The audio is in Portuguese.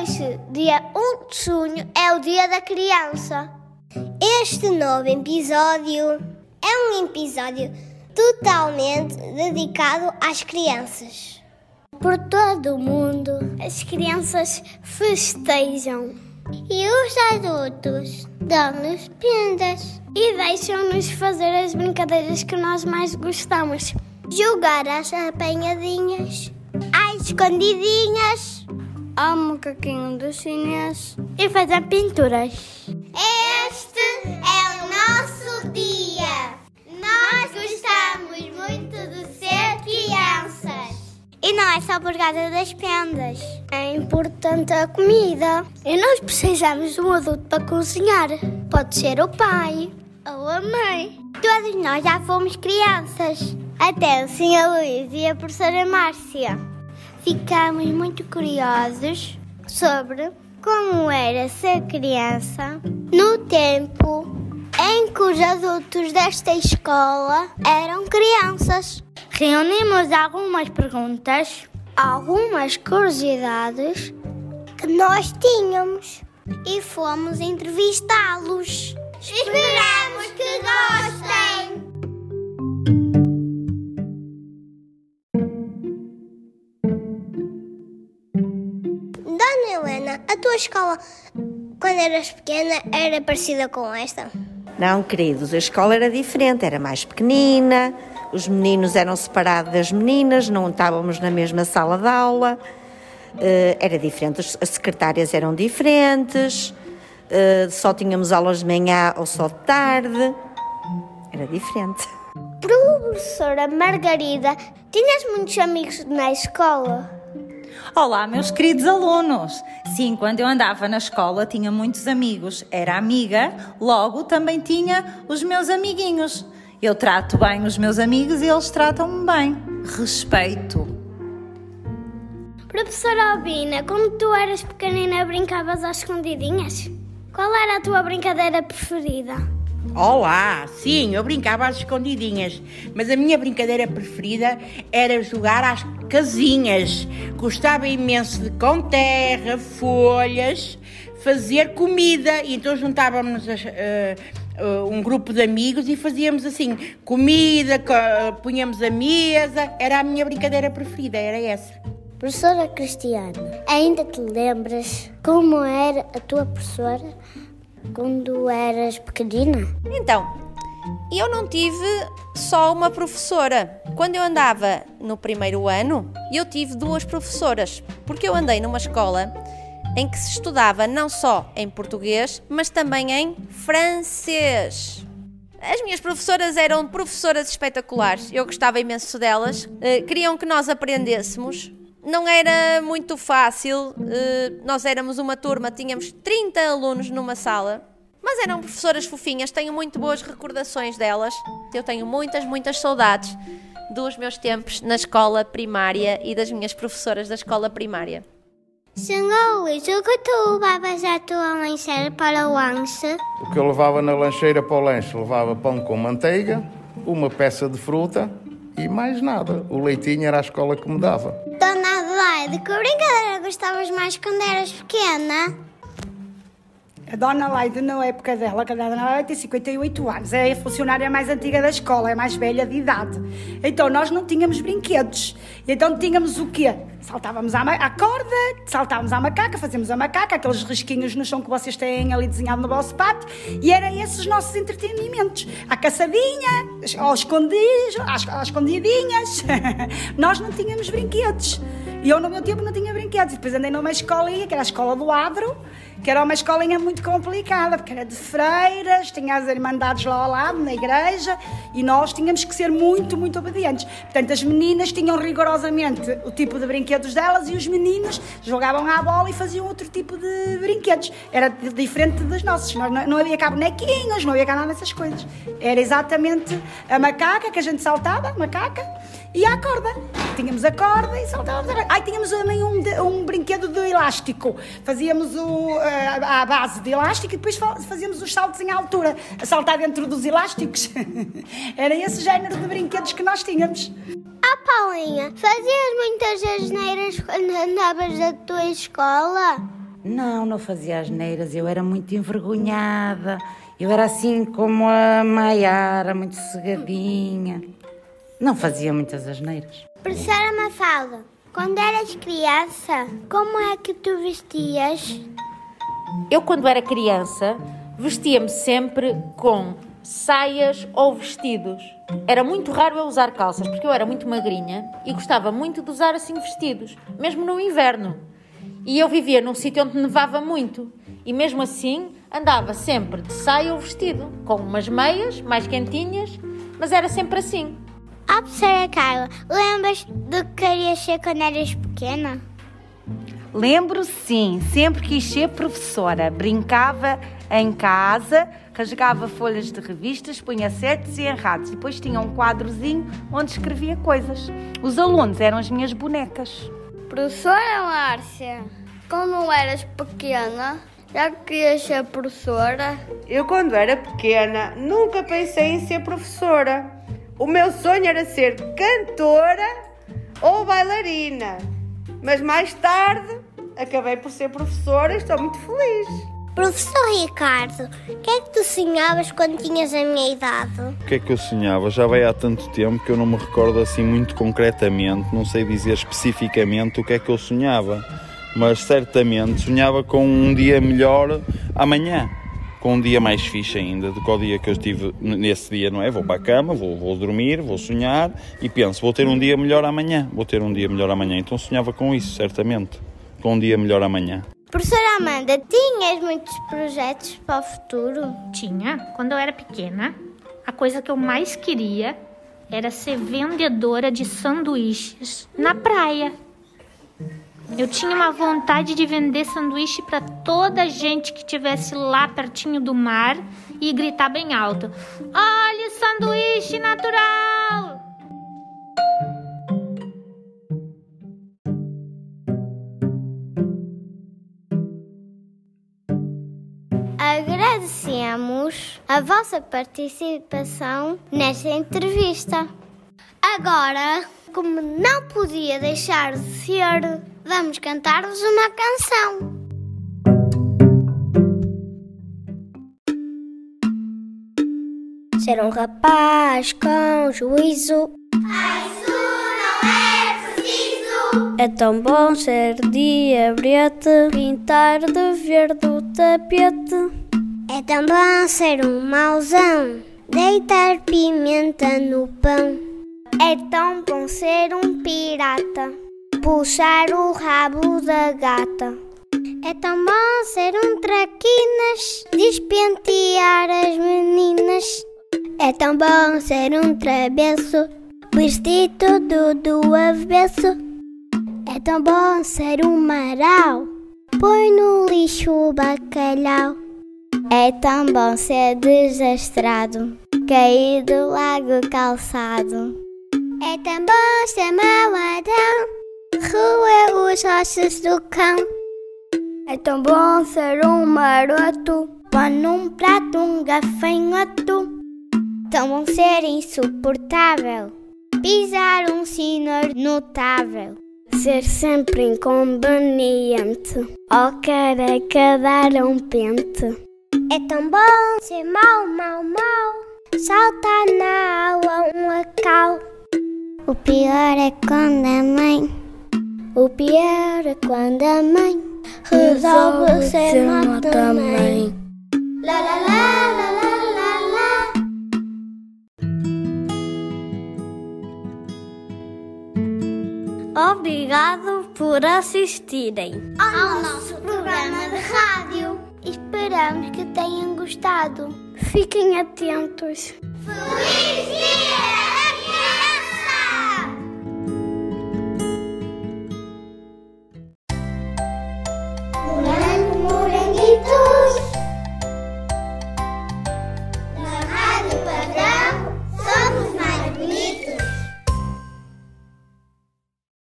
hoje, dia 1 de junho, é o Dia da Criança. Este novo episódio é um episódio totalmente dedicado às crianças. Por todo o mundo, as crianças festejam. E os adultos dão-nos prendas. E deixam-nos fazer as brincadeiras que nós mais gostamos. Jogar às apanhadinhas, às escondidinhas, ao macaquinho dos chinês e fazer pinturas. Este é o nosso dia. Nós gostamos muito de ser crianças. E não é só por causa das prendas. É importante a comida. E nós precisamos de um adulto para cozinhar. Pode ser o pai ou a mãe. Todos nós já fomos crianças. Até o Sr. Luís e a professora Márcia. Ficamos muito curiosos sobre como era ser criança no tempo em que os adultos desta escola eram crianças. Reunimos algumas perguntas, algumas curiosidades que nós tínhamos e fomos entrevistá-los. Esperamos que gostem! Tua escola, quando eras pequena, era parecida com esta? Não, queridos, a escola era diferente, era mais pequenina, os meninos eram separados das meninas, não estávamos na mesma sala de aula, uh, era diferente, as secretárias eram diferentes, uh, só tínhamos aulas de manhã ou só de tarde, era diferente. Professora Margarida, tinhas muitos amigos na escola? Olá, meus queridos alunos! Sim, quando eu andava na escola tinha muitos amigos, era amiga, logo também tinha os meus amiguinhos. Eu trato bem os meus amigos e eles tratam-me bem. Respeito. Professora Albina, quando tu eras pequenina brincavas às escondidinhas? Qual era a tua brincadeira preferida? Olá, sim, eu brincava às escondidinhas, mas a minha brincadeira preferida era jogar às casinhas. Gostava imenso de com terra, folhas, fazer comida, e então juntávamos uh, uh, um grupo de amigos e fazíamos assim, comida, punhamos a mesa, era a minha brincadeira preferida, era essa. Professora Cristiana, ainda te lembras como era a tua professora? Quando eras pequenina? Então, eu não tive só uma professora. Quando eu andava no primeiro ano, eu tive duas professoras, porque eu andei numa escola em que se estudava não só em português, mas também em francês. As minhas professoras eram professoras espetaculares, eu gostava imenso delas, uh, queriam que nós aprendêssemos não era muito fácil. Uh, nós éramos uma turma, tínhamos 30 alunos numa sala, mas eram professoras fofinhas, tenho muito boas recordações delas. Eu tenho muitas, muitas saudades dos meus tempos na escola primária e das minhas professoras da escola primária. Senhor Luís, o que tu levavas à tua lancheira para o lanche? O que eu levava na lancheira para o lanche, levava pão com manteiga, uma peça de fruta e mais nada. O leitinho era a escola que me dava. Adelaide, que brincadeira gostavas mais quando eras pequena? A Dona Leide, na época dela, que a Dona Leide tem 58 anos, é a funcionária mais antiga da escola, é mais velha de idade. Então nós não tínhamos brinquedos. Então tínhamos o quê? Saltávamos à, à corda, saltávamos à macaca, fazíamos a macaca, aqueles risquinhos no chão que vocês têm ali desenhado no vosso pátio, e eram esses os nossos entretenimentos. A caçadinha, aos escondidos, às, às escondidinhas. nós não tínhamos brinquedos. E eu, no meu tempo, não tinha brinquedos. E depois andei numa escolinha, que era a escola do Adro, que era uma escolinha muito complicada, porque era de freiras, tinha as irmandades lá ao lado, na igreja, e nós tínhamos que ser muito, muito obedientes. Portanto, as meninas tinham rigorosamente o tipo de brinquedos delas e os meninos jogavam à bola e faziam outro tipo de brinquedos. Era diferente dos nossos. Nós não, não havia cá bonequinhos, não havia cá nada dessas coisas. Era exatamente a macaca que a gente saltava, macaca, e a corda. Tínhamos a corda e saltávamos. Ai, tínhamos também um, um brinquedo de elástico. Fazíamos o, a, a, base de elástico e depois fazíamos os saltos em altura, a saltar dentro dos elásticos. Era esse género de brinquedos que nós tínhamos. Ah, Paulinha, fazias muitas asneiras quando andavas da tua escola? Não, não fazia asneiras, eu era muito envergonhada. Eu era assim como a Maiara, muito cegadinha. Não fazia muitas asneiras. Professora Mafalda, quando eras criança, como é que tu vestias? Eu, quando era criança, vestia-me sempre com saias ou vestidos. Era muito raro eu usar calças, porque eu era muito magrinha e gostava muito de usar assim vestidos, mesmo no inverno. E eu vivia num sítio onde nevava muito. E mesmo assim andava sempre de saia ou vestido, com umas meias mais quentinhas, mas era sempre assim. A professora Carla, lembras do que querias ser quando eras pequena? Lembro sim, sempre quis ser professora. Brincava em casa, rasgava folhas de revistas, punha certos e errados. Depois tinha um quadrozinho onde escrevia coisas. Os alunos eram as minhas bonecas. Professora Márcia, quando eras pequena, já querias ser professora? Eu, quando era pequena, nunca pensei em ser professora. O meu sonho era ser cantora ou bailarina. Mas mais tarde acabei por ser professora e estou muito feliz. Professor Ricardo, o que é que tu sonhavas quando tinhas a minha idade? O que é que eu sonhava? Já vai há tanto tempo que eu não me recordo assim muito concretamente, não sei dizer especificamente o que é que eu sonhava, mas certamente sonhava com um dia melhor amanhã, com um dia mais fixe ainda do que o dia que eu estive nesse dia, não é? Vou para a cama, vou, vou dormir, vou sonhar e penso, vou ter um dia melhor amanhã, vou ter um dia melhor amanhã. Então sonhava com isso, certamente, com um dia melhor amanhã. Professora Amanda, tinhas muitos projetos para o futuro? Tinha. Quando eu era pequena, a coisa que eu mais queria era ser vendedora de sanduíches na praia. Eu tinha uma vontade de vender sanduíche para toda gente que tivesse lá pertinho do mar e gritar bem alto: Olha, sanduíche natural! Agradecemos a vossa participação nesta entrevista. Agora, como não podia deixar de ser, vamos cantar-vos uma canção. Ser um rapaz com juízo Isso não é preciso. é tão bom ser diabrete, pintar de verde o tapete. É tão bom ser um mauzão, deitar pimenta no pão. É tão bom ser um pirata, puxar o rabo da gata. É tão bom ser um traquinas, despentear as meninas. É tão bom ser um travesso, vestir tudo do avesso. É tão bom ser um marau, põe no lixo o bacalhau. É tão bom ser desastrado, cair do lago calçado. É tão bom ser maladão, roer os ossos do cão. É tão bom ser um maroto, Pôr num prato um gafanhoto. Tão bom ser insuportável, pisar um senhor notável. ser sempre inconveniente, ó careca dar um pente. É tão bom ser mau, mau, mau, saltar na aula um acal. O pior é quando a mãe, O pior é quando a mãe resolve ser má também. La la la la la la la. Obrigado por assistirem. Ao nosso programa de rádio. Esperamos que tenham gostado. Fiquem atentos. Feliz!